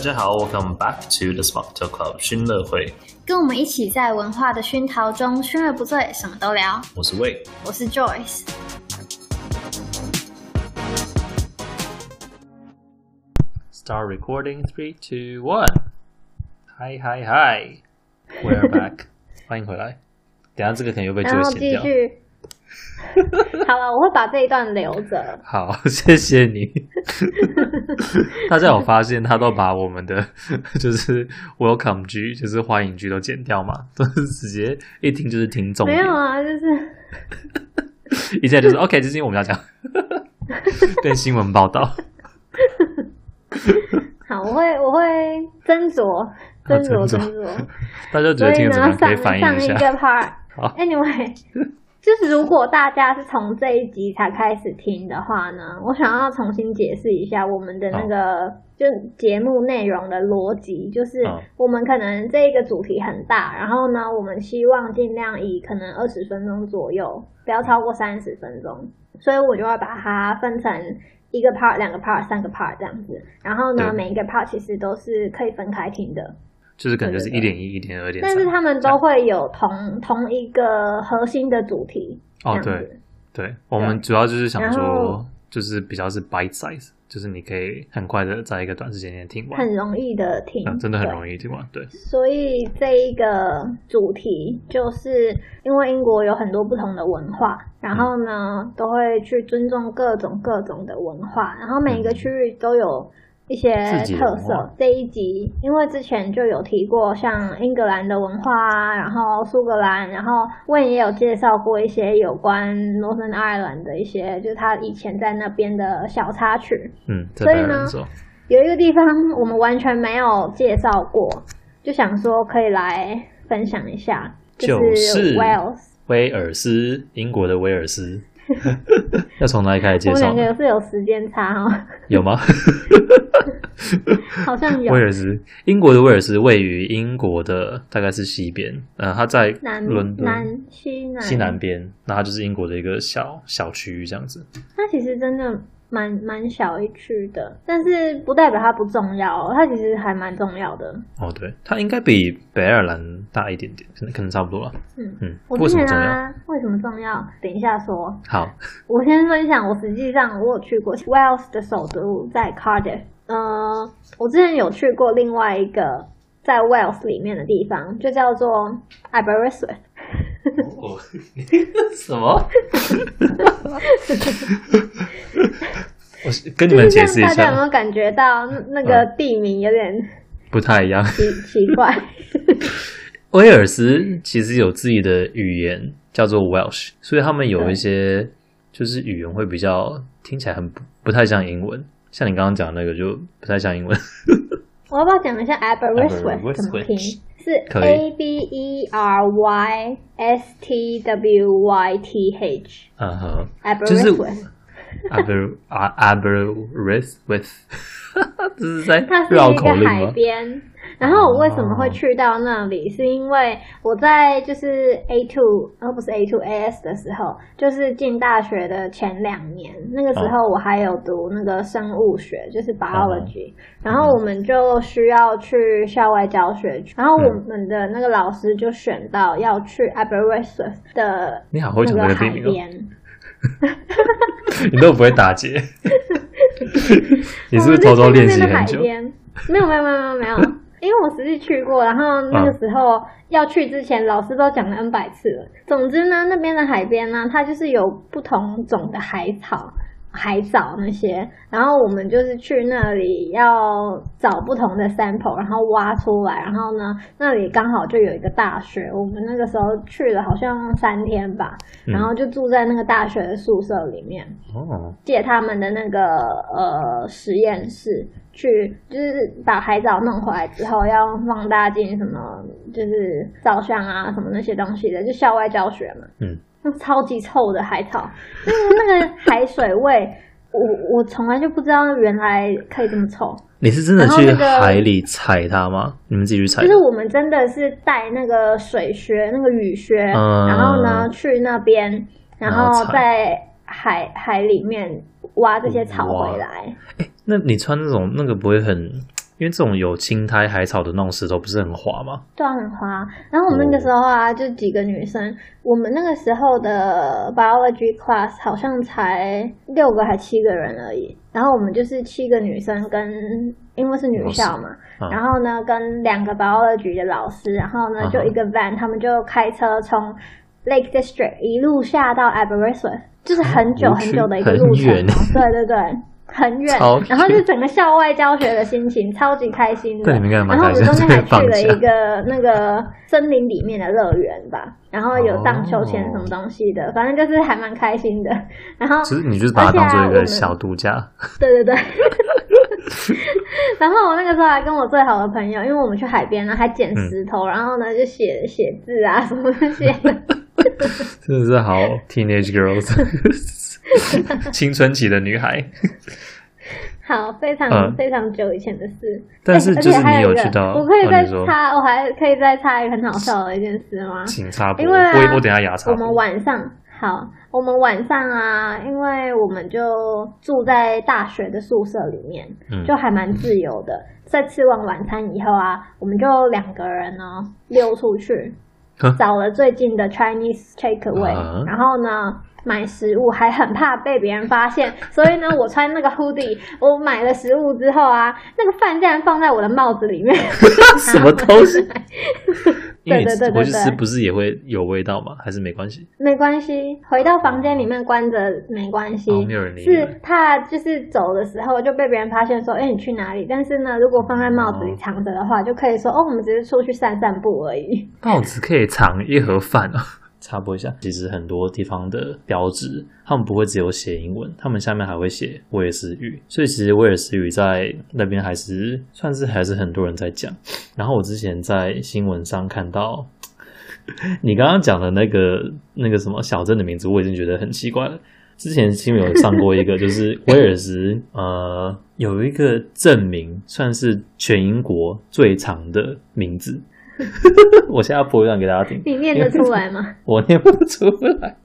家好，Welcome back to the Sparktail Club 熏乐会，跟我们一起在文化的熏陶中，熏而不醉，什么都聊。我是魏，我是 Joyce。Start recording, three, two, one. Hi, hi, hi. We're back. 欢迎回来。等下这个可能又被剪掉。然后继续。好了，我会把这一段留着。好，谢谢你。大家有发现，他都把我们的 就是 welcome 句，就是欢迎句都剪掉嘛？都是直接一听就是听众。没有啊，就是一下就是 OK，这是因为我们要讲对新闻报道。好，我会我会斟酌斟酌斟酌。大家觉得听得怎么样？可以反映一下。上一个 part。就是如果大家是从这一集才开始听的话呢，我想要重新解释一下我们的那个、oh. 就节目内容的逻辑，就是我们可能这一个主题很大，然后呢，我们希望尽量以可能二十分钟左右，不要超过三十分钟，所以我就会把它分成一个 part、两个 part、三个 part 这样子，然后呢，每一个 part 其实都是可以分开听的。就是可能就是一点一、一点二点，但是他们都会有同同一个核心的主题。哦，对，对，我们主要就是想说，就是比较是 bite size，就是你可以很快的在一个短时间内听完，很容易的听，嗯，真的很容易听完。对，所以这一个主题就是因为英国有很多不同的文化，然后呢，嗯，都会去尊重各种各种的文化，然后每一个区域都有。一些特色。这一集，因为之前就有提过，像英格兰的文化啊，然后苏格兰，然后问也有介绍过一些有关 Northern Ireland 的一些，就是他以前在那边的小插曲。嗯，所以呢，有一个地方我们完全没有介绍过，就想说可以来分享一下，就是 Wales，威尔斯，英国的威尔斯。要从哪里开始介绍？我们两个是有时间差哈？有吗？好像有。威尔斯，英国的威尔斯位于英国的大概是西边，呃，它在伦敦南西南西南边，那它就是英国的一个小小区域这样子。它其实真的。蛮蛮小一区的，但是不代表它不重要，它其实还蛮重要的。哦，对，它应该比北爱尔兰大一点点，可能可能差不多了。嗯嗯，我之前啊，为什么重要？等一下说。好，我先分享，我实际上我有去过 Wales 的首都在 Cardiff。嗯、呃，我之前有去过另外一个在 Wales 里面的地方，就叫做 Aberystwyth。哦，什么？我跟你们解释一下，大家有没有感觉到那个地名有点不太一样？奇奇怪。威尔斯其实有自己的语言叫做 Welsh，所以他们有一些就是语言会比较听起来很不不太像英文，像你刚刚讲那个就不太像英文。我要不要讲一下 Aberystwyth 怎么拼？是 A B E R Y S T W Y T H。嗯哼，Aberystwyth。 Aber Aberystwyth，这是在它是一个海边。然后我为什么会去到那里？Oh. 是因为我在就是 A two，而不是 A two A S 的时候，就是进大学的前两年，那个时候我还有读那个生物学，就是 biology。Oh. 然后我们就需要去校外教学，然后我们的那个老师就选到要去 Aberystwyth 的那个海边。你都不会打结？你是不是偷偷练习很久？没有没有没有没有。因为我实际去过，然后那个时候要去之前，老师都讲了 N 百次了。总之呢，那边的海边呢，它就是有不同种的海草、海藻那些。然后我们就是去那里要找不同的 sample，然后挖出来。然后呢，那里刚好就有一个大学，我们那个时候去了好像三天吧，然后就住在那个大学的宿舍里面，借他们的那个呃实验室。去就是把海藻弄回来之后，要放大镜什么，就是照相啊什么那些东西的，就校外教学嘛。嗯，那超级臭的海草，那个那个海水味，我我从来就不知道原来可以这么臭。你是真的去海里踩它吗？那个、你们自己去踩？就是我们真的是带那个水靴、那个雨靴，嗯、然后呢去那边，然后在海海里面挖这些草回来。那你穿那种那个不会很因为这种有青苔海草的那种石头不是很滑吗？对啊，很滑。然后我们那个时候啊，就几个女生，我们那个时候的 biology class 好像才六个还七个人而已。然后我们就是七个女生跟，因为是女校嘛，啊、然后呢跟两个 biology 的老师，然后呢就一个 van，、啊、他们就开车从 Lake District 一路下到 Aberystwyth，就是很久很久的一个路程。对对对。很远，然后就整个校外教学的心情超级开心的。对，你们干嘛？然后我们中间还去了一个那个森林里面的乐园吧，然后有荡秋千什么东西的，反正就是还蛮开心的。然后其实你就是把它当做一个小度假。对对对。然后我那个时候还跟我最好的朋友，因为我们去海边呢，还捡石头，然后呢就写写字啊什么那些。真的是好 teenage girls。青春期的女孩，好，非常非常久以前的事。但是 就是你有去到，我可以再插，我还可以再插一个很好笑的一件事吗？请插播，因为我我等下牙插。我们晚上好，我们晚上啊，因为我们就住在大学的宿舍里面，就还蛮自由的。在吃完晚餐以后啊，我们就两个人呢溜出去，找了最近的 Chinese takeaway，然后呢。买食物还很怕被别人发现，所以呢，我穿那个 hoodie，我买了食物之后啊，那个饭竟然放在我的帽子里面，什么东西？对对对对对，是不是也会有味道吗？还是没关系？没关系，回到房间里面关着没关系。哦、没有人理。是怕就是走的时候就被别人发现说，哎、欸，你去哪里？但是呢，如果放在帽子里藏着的话，哦、就可以说，哦，我们只是出去散散步而已。帽子可以藏一盒饭啊。插播一下，其实很多地方的标志，他们不会只有写英文，他们下面还会写威尔斯语，所以其实威尔斯语在那边还是算是还是很多人在讲。然后我之前在新闻上看到，你刚刚讲的那个那个什么小镇的名字，我已经觉得很奇怪了。之前新闻有上过一个，就是威尔斯呃有一个证明，算是全英国最长的名字。我现在要播一段给大家听，你念得出来吗？我念不出来，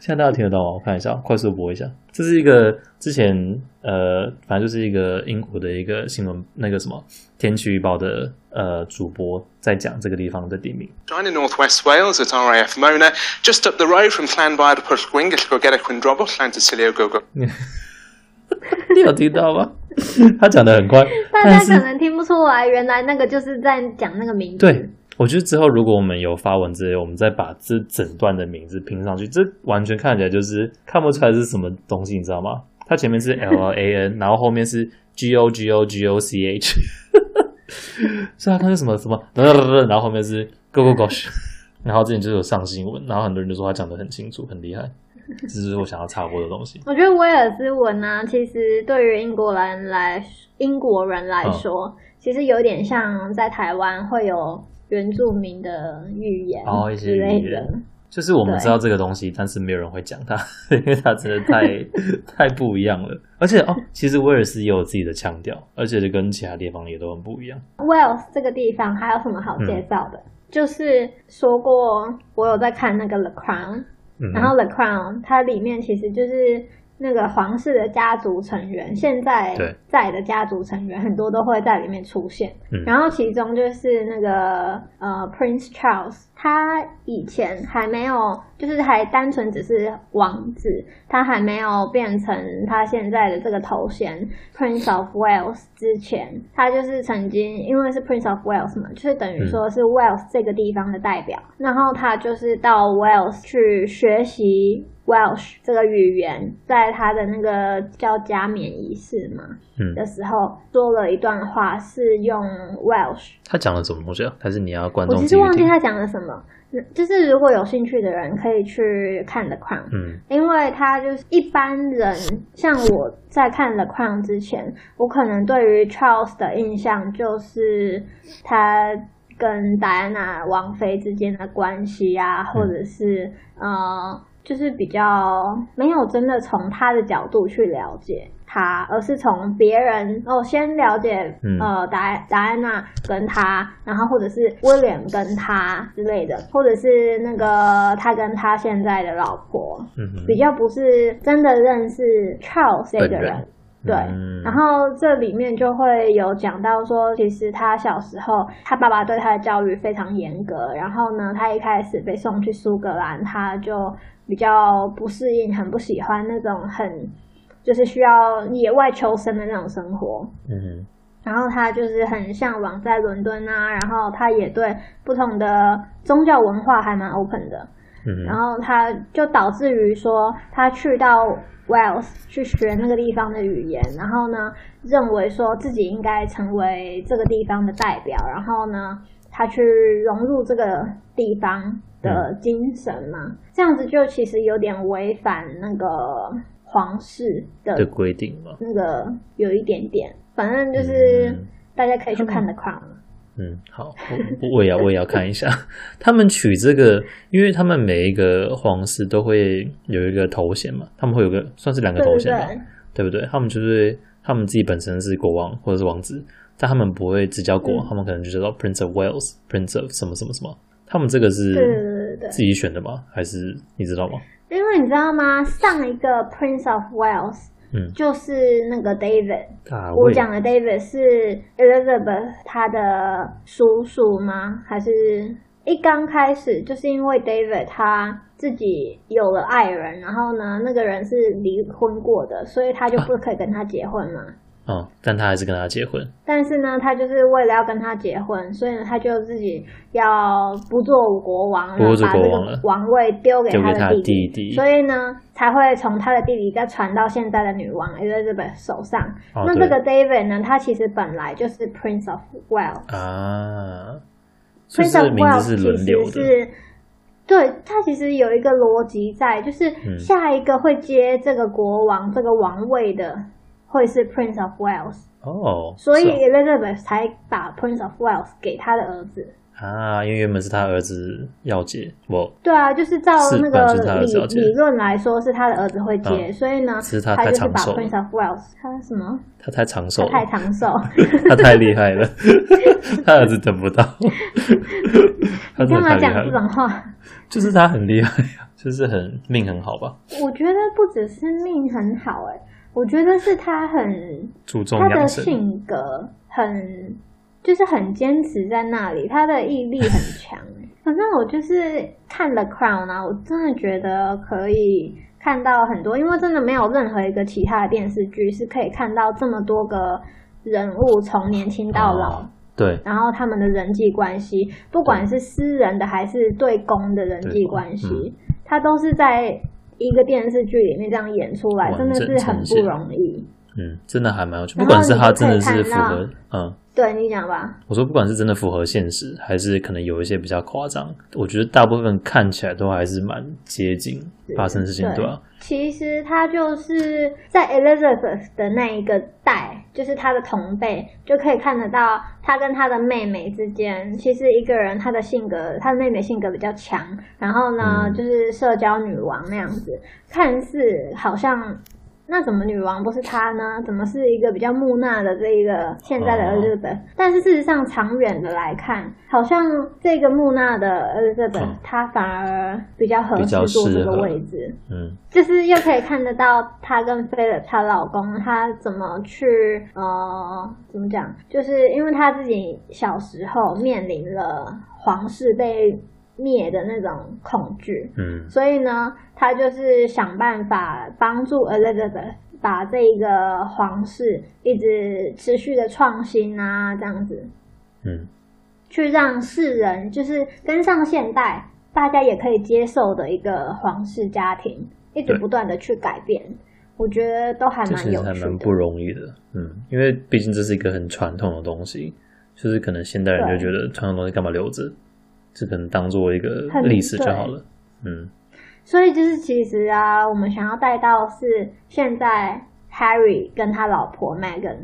现在大家听得到吗？我看一下，快速播一下。这是一个之前呃，反正就是一个英国的一个新闻，那个什么天气预报的呃主播在讲这个地方的地名。Join in North West Wales at RAF Mona, just up the road from Llanfair to Pwllgwyngyll go get a Quindrobwll, Llantysilio go go。你有听到吗？他讲的很快，大家可能听不出来，原来那个就是在讲那个名字。对，我觉得之后如果我们有发文之类，我们再把这整段的名字拼上去，这完全看起来就是看不出来是什么东西，你知道吗？它前面是 L A N，然后后面是 G O G O G O C H，所以它是什么什么，然后后面是 Go Go Gosh，然后之前就有上新闻，然后很多人就说他讲的很清楚，很厉害。这是我想要插播的东西。我觉得威尔斯文呢、啊，其实对于英国人来英国人来说，哦、其实有点像在台湾会有原住民的语言哦，一些语言，就是我们知道这个东西，但是没有人会讲它，因为它真的太 太不一样了。而且哦，其实威尔斯也有自己的腔调，而且跟其他地方也都很不一样。威尔斯这个地方还有什么好介绍的？嗯、就是说过，我有在看那个《The Crown》。然后《The Crown》它里面其实就是那个皇室的家族成员，现在在的家族成员很多都会在里面出现。然后其中就是那个呃 Prince Charles。他以前还没有，就是还单纯只是王子，他还没有变成他现在的这个头衔 Prince of Wales 之前，他就是曾经因为是 Prince of Wales 嘛，就是等于说是 Wales 这个地方的代表，嗯、然后他就是到 Wales 去学习 Welsh 这个语言，在他的那个叫加冕仪式嘛，嗯，的时候说了一段话，是用 Welsh。他讲了什么东西啊？还是你要观众？我其实忘记他讲了什么。就是如果有兴趣的人可以去看 The Crown，嗯，因为他就是一般人，像我在看 The Crown 之前，我可能对于 Charles 的印象就是他跟戴安娜王妃之间的关系啊，或者是呃，就是比较没有真的从他的角度去了解。他，而是从别人哦先了解，嗯、呃，戴戴安娜跟他，然后或者是威廉跟他之类的，或者是那个他跟他现在的老婆，嗯、比较不是真的认识 Charles 这个人。对，嗯、然后这里面就会有讲到说，其实他小时候他爸爸对他的教育非常严格，然后呢，他一开始被送去苏格兰，他就比较不适应，很不喜欢那种很就是需要野外求生的那种生活。嗯，然后他就是很向往在伦敦啊，然后他也对不同的宗教文化还蛮 open 的。嗯，然后他就导致于说，他去到 Wales 去学那个地方的语言，然后呢，认为说自己应该成为这个地方的代表，然后呢，他去融入这个地方的精神嘛，嗯、这样子就其实有点违反那个皇室的规定嘛，那个有一点点，反正就是、嗯、大家可以去看的看。嗯，好，我我也要我也要看一下他们取这个，因为他们每一个皇室都会有一个头衔嘛，他们会有个算是两个头衔吧，对，对，对，不对？他们就是他们自己本身是国王或者是王子，但他们不会只叫国王，嗯、他们可能就叫做 Prince of Wales、Prince of 什么什么什么。他们这个是自己选的吗？还是你知道吗？因为你知道吗？上一个 Prince of Wales。嗯，就是那个 David，我讲的 David 是 Elizabeth 他的叔叔吗？还是一刚开始就是因为 David 他自己有了爱人，然后呢，那个人是离婚过的，所以他就不可以跟他结婚吗。啊哦，但他还是跟他结婚。但是呢，他就是为了要跟他结婚，所以呢，他就自己要不做国王，不做国王把这个王位丢给他的弟弟，弟弟。所以呢，才会从他的弟弟再传到现在的女王 Elizabeth 手上。哦、那这个 David 呢，他其实本来就是 Prince of Wales 啊，Prince of Wales 其实是，是对他其实有一个逻辑在，就是下一个会接这个国王、嗯、这个王位的。会是 Prince of Wales 哦，所以 Elizabeth 才把 Prince of Wales 给他的儿子啊，因为原本是他儿子要接，我，对啊，就是照那个理理论来说是他的儿子会接，所以呢，他就是把 Prince of Wales 他什么？他太长寿，太长寿，他太厉害了，他儿子等不到。你干嘛讲这种话？就是他很厉害，就是很命很好吧？我觉得不只是命很好，哎。我觉得是他很注重他的性格很就是很坚持在那里，他的毅力很强。反正我就是看了《Crown》啊，我真的觉得可以看到很多，因为真的没有任何一个其他的电视剧是可以看到这么多个人物从年轻到老，哦，对，然后他们的人际关系，不管是私人的还是对公的人际关系，嗯，他都是在。一个电视剧里面这样演出来，真的是很不容易。嗯，真的还蛮有趣。不管是他真的是符合，嗯，对你讲吧。我说，不管是真的符合现实，还是可能有一些比较夸张，我觉得大部分看起来都还是蛮接近发生事情，对吧？其实他就是在 Elizabeth 的那一个代，就是他的同辈，就可以看得到他跟他的妹妹之间，其实一个人他的性格，他的妹妹性格比较强，然后呢，嗯、就是社交女王那样子，看似好像。那怎么女王不是她呢？怎么是一个比较木讷的这一个现在的 Elizabeth？、哦、但是事实上，长远的来看，好像这个木讷的 Elizabeth，她、哦、反而比较合适坐这个位置。嗯，就是又可以看得到她跟菲利她老公，她怎么去呃，怎么讲？就是因为她自己小时候面临了皇室被。灭的那种恐惧，嗯，所以呢，他就是想办法帮助 Elizabeth 把这一个皇室一直持续的创新啊，这样子，嗯，去让世人就是跟上现代，大家也可以接受的一个皇室家庭，一直不断的去改变，我觉得都还蛮有趣的，还蛮不容易的，嗯，因为毕竟这是一个很传统的东西，就是可能现代人就觉得传统东西干嘛留着。只能当做一个历史就好了，嗯。所以就是其实啊，我们想要带到是现在 Harry 跟他老婆 Meghan，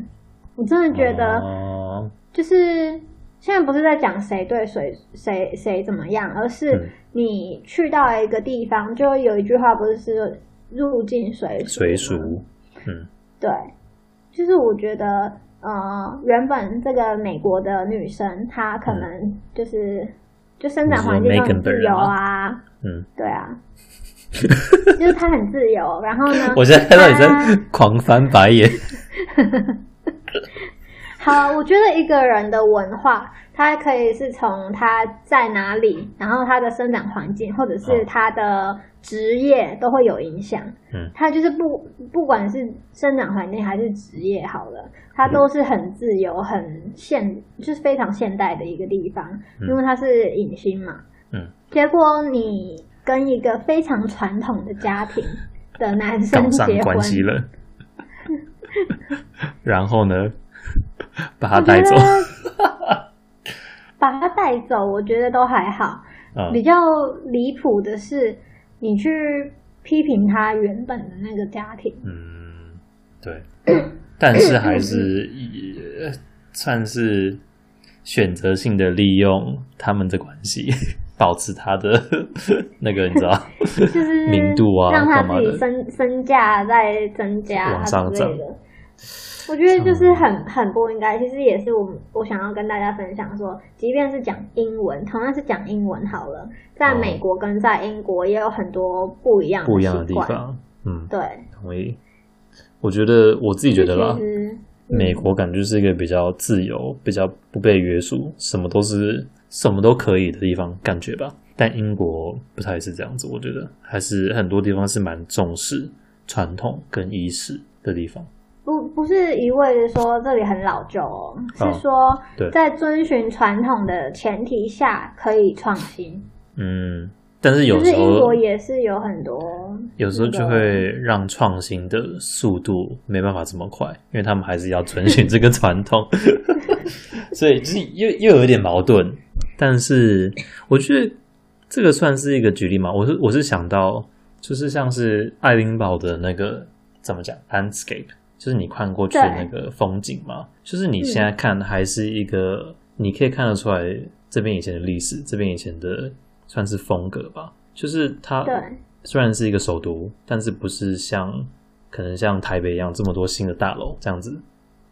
我真的觉得，就是现在不是在讲谁对谁谁谁怎么样，而是你去到一个地方，就有一句话不是是入境随随俗，嗯，对，就是我觉得，呃，原本这个美国的女生她可能就是。就生长环境都很自由啊，嗯，对啊，就是他很自由。然后呢，我现在看到你在狂翻白眼，好，我觉得一个人的文化，它可以是从他在哪里，然后他的生长环境，或者是他的职业都会有影响。嗯，他就是不不管是生长环境还是职业，好了，他都是很自由、很现，就是非常现代的一个地方，因为他是影星嘛。嗯，结果你跟一个非常传统的家庭的男生结婚，了，然后呢？把他带走，把他带走，我觉得都还好。嗯、比较离谱的是，你去批评他原本的那个家庭。嗯，对。但是还是也算是选择性的利用他们的关系，保持他的那个你知道，就是名度啊，让他自己身身价在增加，往上涨。我觉得就是很很不应该，其实也是我我想要跟大家分享说，即便是讲英文，同样是讲英文好了，在美国跟在英国也有很多不一样的不一样的地方。嗯，对，同意。我觉得我自己觉得啦，美国感觉是一个比较自由、比较不被约束，什么都是什么都可以的地方，感觉吧。但英国不太是这样子，我觉得还是很多地方是蛮重视传统跟仪式的地方。不不是一味的说这里很老旧哦，是说在遵循传统的前提下可以创新。嗯，但是有时候英国也是有很多，有时候就会让创新的速度没办法这么快，因为他们还是要遵循这个传统，所以就是又又有一点矛盾。但是我觉得这个算是一个举例嘛，我是我是想到就是像是爱丁堡的那个怎么讲 landscape。就是你看过去的那个风景嘛，就是你现在看还是一个，你可以看得出来这边以前的历史，这边以前的算是风格吧。就是它虽然是一个首都，但是不是像可能像台北一样这么多新的大楼这样子。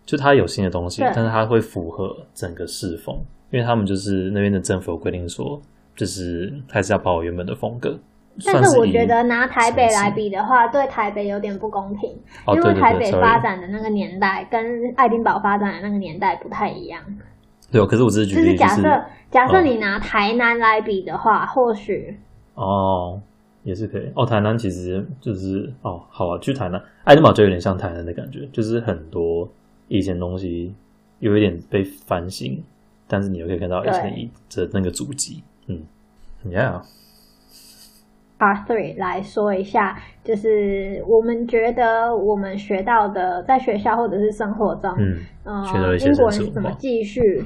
就它有新的东西，但是它会符合整个市风，因为他们就是那边的政府规定说，就是还是要保留原本的风格。但是我觉得拿台北来比的话，对台北有点不公平，因为台北发展的那个年代跟爱丁堡发展的那个年代不太一样。对，可是我只是举例，就是假设假设你拿台南来比的话，或许哦也是可以哦。台南其实就是哦，好啊，去台南，爱丁堡就有点像台南的感觉，就是很多以前东西有一点被翻新，但是你又可以看到以前的那个足迹。嗯，Yeah。Part three 来说一下，就是我们觉得我们学到的，在学校或者是生活中，嗯，英国人是怎么继续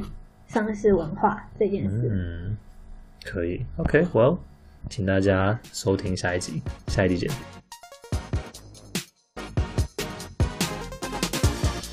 绅士文化这件事。嗯，可以。OK，Well，请大家收听下一集，下一集见。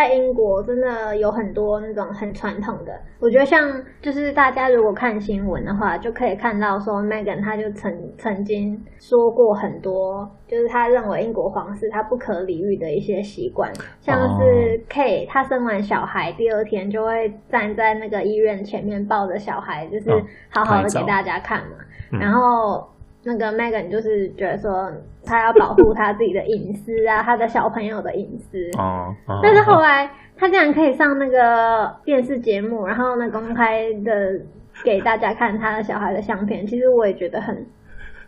在英国真的有很多那种很传统的，我觉得像就是大家如果看新闻的话，就可以看到说 Meghan 他就曾曾经说过很多，就是他认为英国皇室他不可理喻的一些习惯，像是 Kate 他生完小孩第二天就会站在那个医院前面抱着小孩，就是好好的给大家看嘛，然后。那个 Meghan 就是觉得说，他要保护他自己的隐私啊，他的小朋友的隐私。哦。但是后来他竟然可以上那个电视节目，然后呢公开的给大家看他的小孩的相片。其实我也觉得很。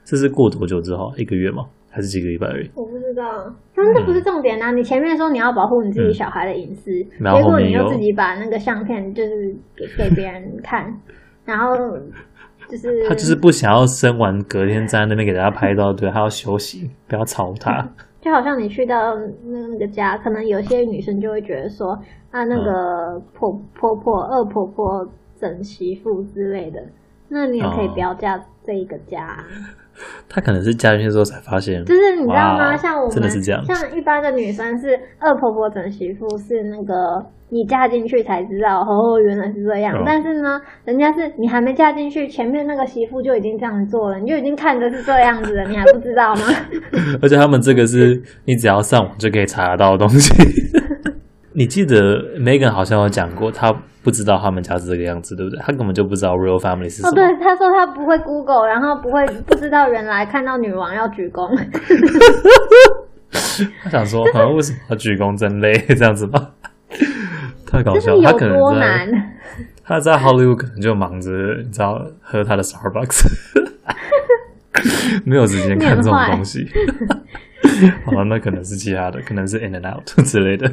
这是过多久之后？一个月吗？还是几个礼拜而已？我不知道。但这不是重点啊！嗯、你前面说你要保护你自己小孩的隐私，嗯、结果你又自己把那个相片就是给给别人看，然后。就是他就是不想要生完隔天在那边给大家拍照，对，他要休息，不要吵他。就好像你去到那那个家，可能有些女生就会觉得说啊，那个婆婆婆、二婆婆整媳妇之类的，那你也可以不要嫁这一个家。他可能是嫁进去之后才发现，就是你知道吗？像我们真的是这样，像一般的女生是二婆婆整媳妇，是那个你嫁进去才知道，哦，原来是这样。哦、但是呢，人家是你还没嫁进去，前面那个媳妇就已经这样做了，你就已经看着是这样子了，你还不知道吗？而且他们这个是你只要上网就可以查得到的东西。你记得 Megan 好像有讲过，她不知道他们家是这个样子，对不对？她根本就不知道 Real Family 是什么。哦，对，她说她不会 Google，然后不会不知道原来看到女王要鞠躬。她想说，好像为什么要鞠躬真累这样子吧？太搞笑，她可能在她在 Hollywood 可能就忙着你知道喝她的 Starbucks，没有时间看这种东西。好，那可能是其他的，可能是 In and Out 之类的。